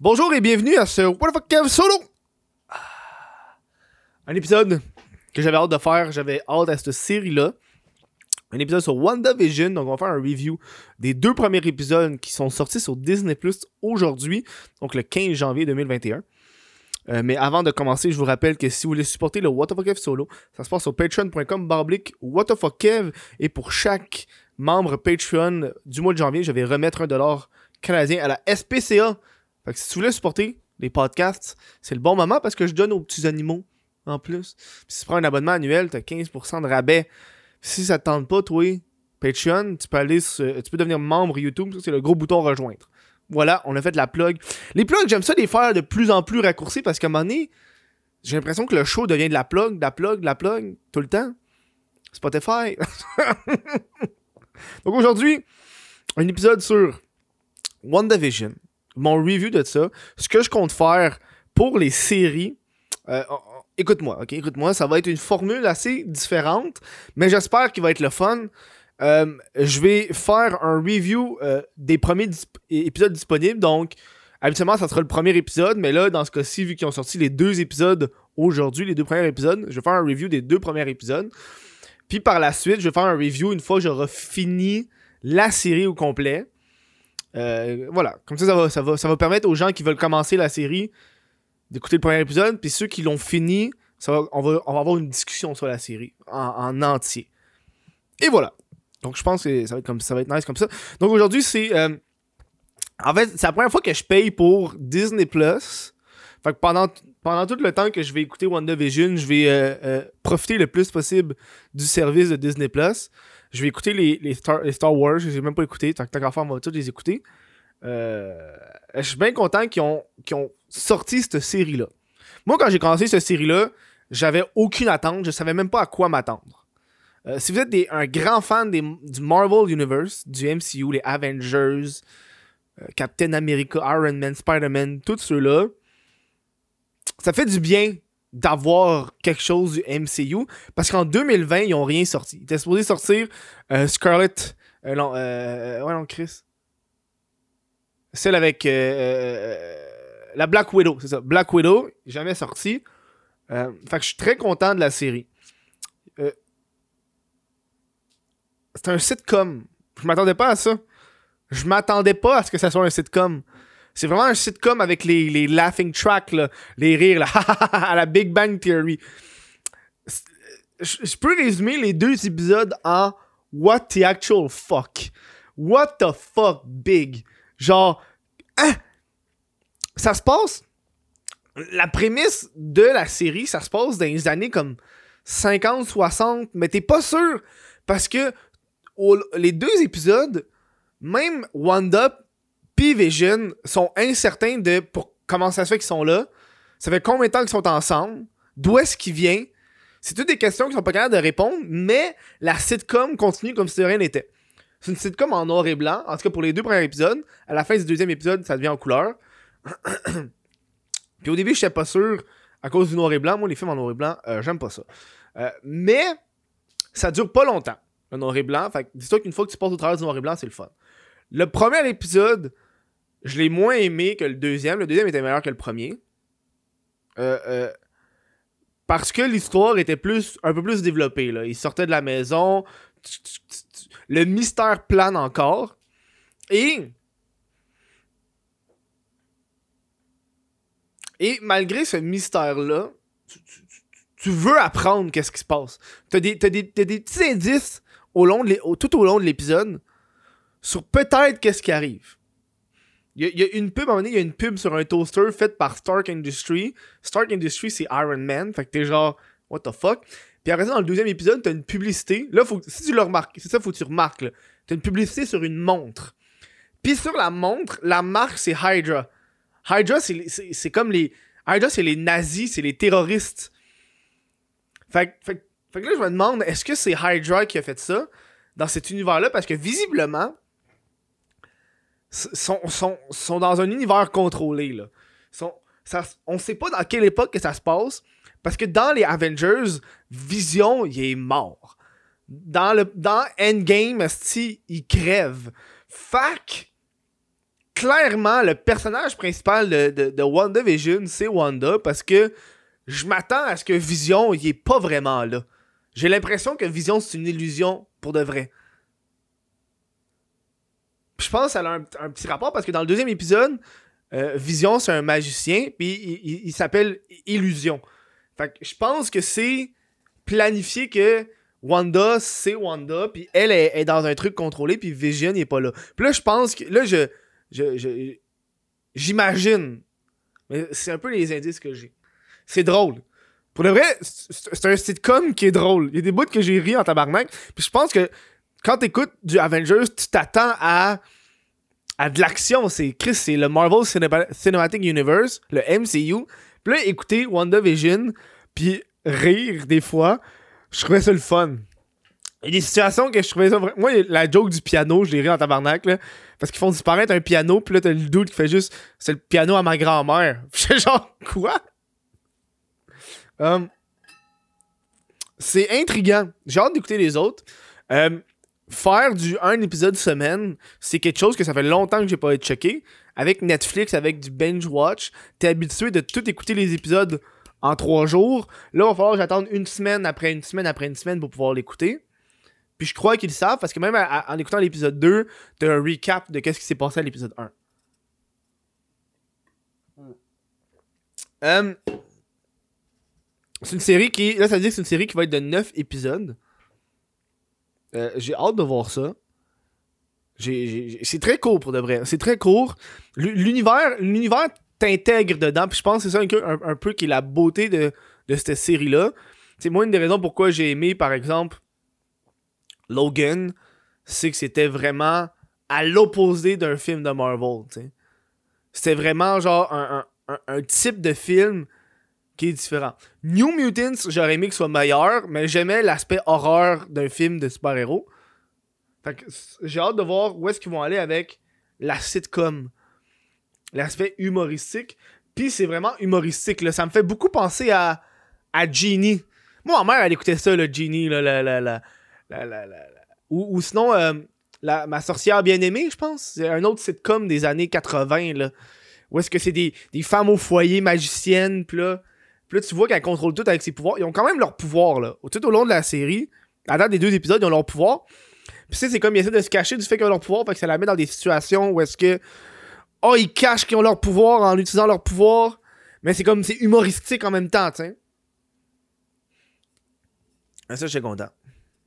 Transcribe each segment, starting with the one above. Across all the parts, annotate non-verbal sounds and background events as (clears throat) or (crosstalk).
Bonjour et bienvenue à ce What the fuck Kev solo. Un épisode que j'avais hâte de faire, j'avais hâte à cette série-là. Un épisode sur WandaVision, donc on va faire un review des deux premiers épisodes qui sont sortis sur Disney Plus aujourd'hui, donc le 15 janvier 2021. Euh, mais avant de commencer, je vous rappelle que si vous voulez supporter le What the solo, ça se passe sur patreon.com barblick What the et pour chaque membre Patreon du mois de janvier, je vais remettre un dollar canadien à la SPCA. Fait que si tu voulais supporter les podcasts, c'est le bon moment parce que je donne aux petits animaux en plus. Puis si tu prends un abonnement annuel, t'as 15% de rabais. Si ça te tente pas, toi, Patreon, tu peux aller sur- tu peux devenir membre YouTube, c'est le gros bouton rejoindre. Voilà, on a fait de la plug. Les plugs, j'aime ça les faire de plus en plus raccourcis parce qu'à un moment donné, j'ai l'impression que le show devient de la plug, de la plug, de la plug, tout le temps. Spotify. (laughs) Donc aujourd'hui, un épisode sur WandaVision, mon review de ça, ce que je compte faire pour les séries. Euh, oh, oh, écoute-moi, ok, écoute-moi, ça va être une formule assez différente, mais j'espère qu'il va être le fun. Euh, je vais faire un review euh, des premiers épisodes disponibles, donc habituellement ça sera le premier épisode, mais là dans ce cas-ci, vu qu'ils ont sorti les deux épisodes aujourd'hui, les deux premiers épisodes, je vais faire un review des deux premiers épisodes. Puis par la suite, je vais faire un review une fois que j'aurai fini la série au complet. Euh, voilà, comme ça, ça va, permettre aux gens qui veulent commencer la série d'écouter le premier épisode, puis ceux qui l'ont fini, ça va, on, va, avoir une discussion sur la série en, en entier. Et voilà. Donc je pense que ça va être, comme, ça va être nice comme ça. Donc aujourd'hui, c'est. euh, en fait, c'est la première fois que je paye pour Disney Plus. Fait que pendant, tout le temps que je vais écouter WandaVision, je vais euh, profiter le plus possible du service de Disney Plus. Je vais écouter les, les, Star, Wars, je les ai même pas écoutés. Tant tant qu'à faire, on va tous les écouter. Euh, je suis bien content qu'ils ont, ont sorti cette série-là. Moi, quand j'ai commencé cette série-là, j'avais aucune attente. Je savais même pas à quoi m'attendre. Euh, si vous êtes un grand fan des- du Marvel Universe, du MCU, les Avengers, euh, Captain America, Iron Man, Spider-Man, tous ceux-là, ça fait du bien d'avoir quelque chose du MCU parce qu'en 2020, ils ont rien sorti. Ils étaient supposés sortir euh, Scarlet. Euh, non, euh, ouais, non, Chris. Celle avec euh, euh, la Black Widow, c'est ça. Black Widow, jamais sorti. Euh, fait je suis très content de la série. Euh, c'est un sitcom. Je m'attendais pas à ça. Je m'attendais pas à ce que ça soit un sitcom. C'est vraiment un sitcom avec les, les laughing tracks, les rires, (laughs) à la Big Bang Theory. C'est- Je peux résumer les deux épisodes en What the actual fuck. What the fuck, big? Genre, hein? ça se passe. La prémisse de la série, ça se passe dans les années comme 50, 60, mais t'es pas sûr. Parce que les deux épisodes, même Wanda puis Vision sont incertains de comment ça se fait qu'ils sont là. Ça fait combien de temps qu'ils sont ensemble? D'où est-ce qu'ils viennent? C'est toutes des questions qu'ils sont pas capables de répondre, mais la sitcom continue comme si rien n'était. C'est une sitcom en noir et blanc, en tout cas pour les deux premiers épisodes. À la fin du deuxième épisode, ça devient en couleur. (clears throat) Puis au début, j'étais pas sûr à cause du noir et blanc. Moi, les films en noir et blanc, euh, j'aime pas ça. Euh, mais ça dure pas longtemps, le noir et blanc. Fait dis-toi qu'une fois que tu passes au travers du noir et blanc, c'est le fun. Le premier épisode, je l'ai moins aimé que le deuxième. Le deuxième était meilleur que le premier. Euh, euh, parce que l'histoire était plus un peu plus développée. Là. Il sortait de la maison. Le mystère plane encore. Et. Et malgré ce mystère-là, tu, veux apprendre qu'est-ce qui se passe. T'as des, t'as des, petits indices tout au long de l'épisode sur peut-être qu'est-ce qui arrive. Il y, a, une pub, à un moment donné, il y a une pub sur un toaster faite par Stark Industries. Stark Industries, c'est Iron Man. Fait que t'es genre, what the fuck? Puis après ça, dans le deuxième épisode, t'as une publicité. Là, si tu le remarques, c'est ça, faut que tu remarques. là. T'as une publicité sur une montre. Puis sur la montre, la marque, c'est Hydra. Hydra, c'est c'est comme les. Hydra, c'est les nazis, c'est les terroristes. Fait, que- fait, fait que là, je me demande, est-ce que c'est Hydra qui a fait ça dans cet univers-là? Parce que visiblement, sont, sont, sont dans un univers contrôlé. Là. Sont, ça, on sait pas dans quelle époque que ça se passe. Parce que dans les Avengers, Vision, il est mort. Dans, le, dans Endgame, il crève. Fac, clairement, le personnage principal de, de, de WandaVision, c'est Wanda, parce que je m'attends à ce que Vision, il est pas vraiment là. J'ai l'impression que Vision, c'est une illusion pour de vrai. Je pense qu'elle a un, petit rapport parce que dans le deuxième épisode, euh, Vision, c'est un magicien, puis il, s'appelle Illusion. Fait que je pense que c'est planifié que Wanda, c'est Wanda, puis elle est, dans un truc contrôlé, puis Vision, il est pas là. Puis là, je pense que. Là, je, j'imagine. Mais c'est un peu les indices que j'ai. C'est drôle. Pour le vrai, c'est un sitcom qui est drôle. Il y a des bouts que j'ai ri en tabarnak. Puis je pense que quand t'écoutes du Avengers, tu t'attends à à de l'action. C'est Chris, c'est le Marvel Cinematic Universe, le MCU. Puis là, écouter WandaVision, puis rire des fois, je trouvais ça le fun. Il y a des situations que je trouvais ça Moi, la joke du piano, je l'ai ri en tabarnak, là. Parce qu'ils font disparaître un piano, puis là, t'as le doute qui fait juste c'est le piano à ma grand-mère. (laughs) Je genre, quoi? Um, c'est intriguant. J'ai hâte d'écouter les autres. Um, faire du un épisode semaine, c'est quelque chose que ça fait longtemps que j'ai pas été checké. Avec Netflix, avec du binge watch, t'es habitué de tout écouter les épisodes en trois jours. Là, il va falloir que une semaine après une semaine après une semaine pour pouvoir l'écouter. Puis je crois qu'ils le savent parce que même en écoutant l'épisode 2, t'as un recap de qu'est-ce qui s'est passé à l'épisode 1. Um, c'est une série qui. Là, ça veut dire que c'est une série qui va être de 9 épisodes. Euh, j'ai hâte de voir ça. C'est très court pour de vrai. C'est très court. L'univers t'intègre dedans. Puis je pense que c'est ça un, peu qui est la beauté de, cette série-là. C'est moi une des raisons pourquoi j'ai aimé, par exemple, Logan, c'est que c'était vraiment à l'opposé d'un film de Marvel. C'était vraiment genre un, type de film qui est différent. New Mutants, j'aurais aimé que ce soit meilleur, mais j'aimais l'aspect horreur d'un film de super-héros. Fait que j'ai hâte de voir où est-ce qu'ils vont aller avec la sitcom. L'aspect humoristique. Puis c'est vraiment humoristique. Là. Ça me fait beaucoup penser à, à Genie. Moi, ma mère, elle écoutait ça, le Genie. Là, la, la, la, ou, ou, sinon, euh, ma sorcière bien-aimée, je pense. C'est un autre sitcom des années 80. Là, où est-ce que c'est des, des femmes au foyer magiciennes. Puis là, puis là, tu vois qu'elle contrôle tout avec ses pouvoirs. Ils ont quand même leur pouvoir, là. Tout au long de la série, à date des deux épisodes, ils ont leur pouvoir. Puis c'est comme ils essaient de se cacher du fait qu'ils ont leur pouvoir, fait que ça la met dans des situations où est-ce que. Oh, ils cachent qu'ils ont leur pouvoir en utilisant leur pouvoir. Mais c'est comme, c'est humoristique en même temps, sais. Ah, ça, je suis content.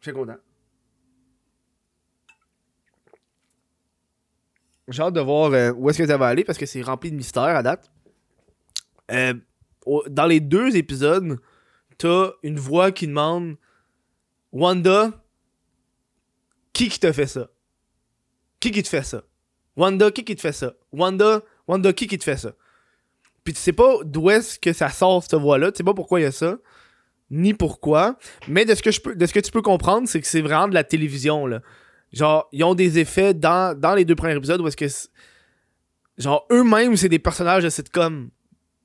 Je suis content. J'ai hâte de voir euh, où est-ce que ça va aller parce que c'est rempli de mystères à date. Euh, dans les deux épisodes, t'as une voix qui demande Wanda, qui qui te fait ça? Qui qui te fait ça? Wanda, qui qui te fait ça? Wanda, Wanda, qui qui te fait ça? Puis tu sais pas d'où est-ce que ça sort cette voix-là, tu sais pas pourquoi il y a ça, ni pourquoi, mais de ce que je peux, de ce que tu peux comprendre, c'est que c'est vraiment de la télévision là. Genre, ils ont des effets dans, dans les deux premiers épisodes où est-ce que genre eux-mêmes c'est des personnages de sitcom.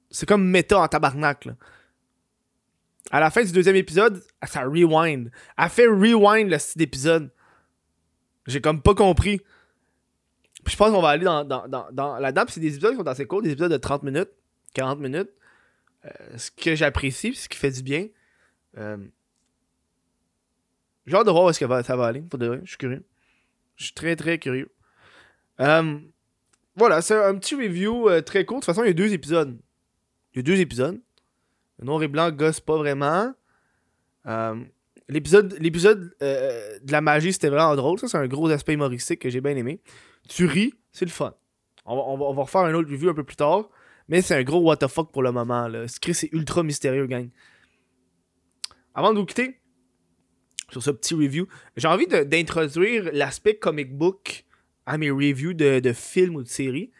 C'est comme méta en tabarnak. À la fin du deuxième épisode, ça rewind. Elle fait rewind le style d'épisode. J'ai comme pas compris. Puis je pense qu'on va aller dans, dans, dans, c'est des épisodes qui sont assez courts, des épisodes de 30 minutes, 40 minutes. Euh, ce que j'apprécie, ce qui fait du bien. Euh, j'ai hâte de voir où est-ce que ça va aller, pour de vrai. Je suis curieux. Je suis très très curieux. Euh, voilà, c'est un petit review très court. De toute façon, il y a deux épisodes. Il y a deux épisodes. Le noir et blanc gosse pas vraiment. Euh, l'épisode euh, de la magie, c'était vraiment drôle. Ça, c'est un gros aspect humoristique que j'ai bien aimé. Tu ris, c'est le fun. On va, on, va, refaire un autre review un peu plus tard. Mais c'est un gros what the fuck pour le moment. Là. c'est ultra mystérieux, gang. Avant de vous quitter, sur ce petit review, j'ai envie d'introduire l'aspect comic book à mes reviews de, de films ou de séries.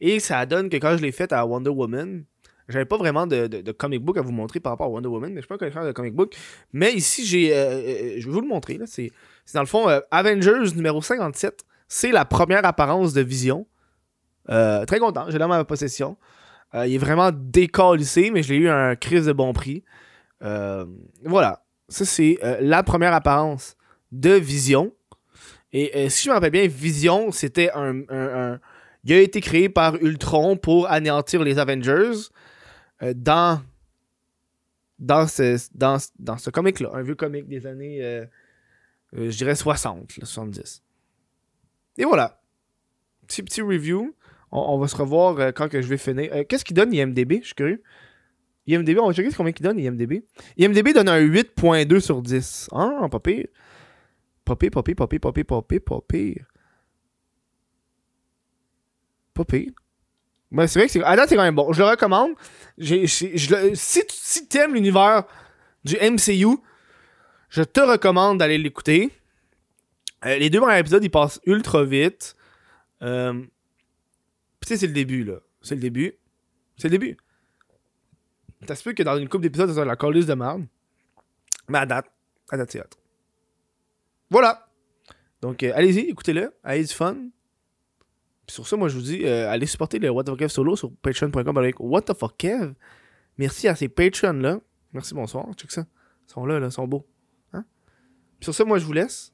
Et ça donne que quand je l'ai fait à Wonder Woman, j'avais pas vraiment de, de, comic book à vous montrer par rapport à Wonder Woman, mais je suis pas un de comic book. Mais ici, j'ai, euh, euh, je vais vous le montrer. Là. C'est, dans le fond euh, Avengers numéro 57. C'est la première apparence de Vision. très content, j'ai dans ma possession. il est vraiment décalissé, mais je l'ai eu à un crise de bon prix. voilà. Ça, c'est la première apparence de Vision. Et si je me rappelle bien, Vision, c'était un, il a été créé par Ultron pour anéantir les Avengers euh, dans, dans ce, dans, dans ce comic-là. Un vieux comic des années, euh, euh, je dirais 60, 70. Et voilà. Petit, petit review. On, va se revoir quand que je vais finir. Qu'est-ce qu'il donne IMDB? Je suis curieux. IMDB, on va checker combien il donne IMDB. IMDB donne un 8.2 sur 10. Ah, pas pire. Pas pire, pas pire, pas pire, pas pire, pas pire, pas pire. Pas pire. Mais c'est vrai que c'est. À c'est quand même bon. Je le recommande. Je si tu si t'aimes l'univers du MCU, je te recommande d'aller l'écouter. Euh, les deux premiers épisodes, ils passent ultra vite. Euh, tu sais, c'est le début, là. C'est le début. C'est le début. Ça se peut que dans une couple d'épisodes, ça la colise de merde. Mais à date, à date, c'est hot. Voilà. Donc, euh, allez-y, écoutez-le. Allez du fun. Sur ça, moi, je vous dis, euh, allez supporter le What the Fuck Kev solo sur patreon.com avec What the Fuck Kev. Merci à ces Patreons-là. Merci, bonsoir. Check ça. Ils sont là, là. Ils sont beaux. Hein? Puis sur ça, moi, je vous laisse.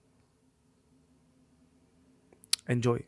Enjoy.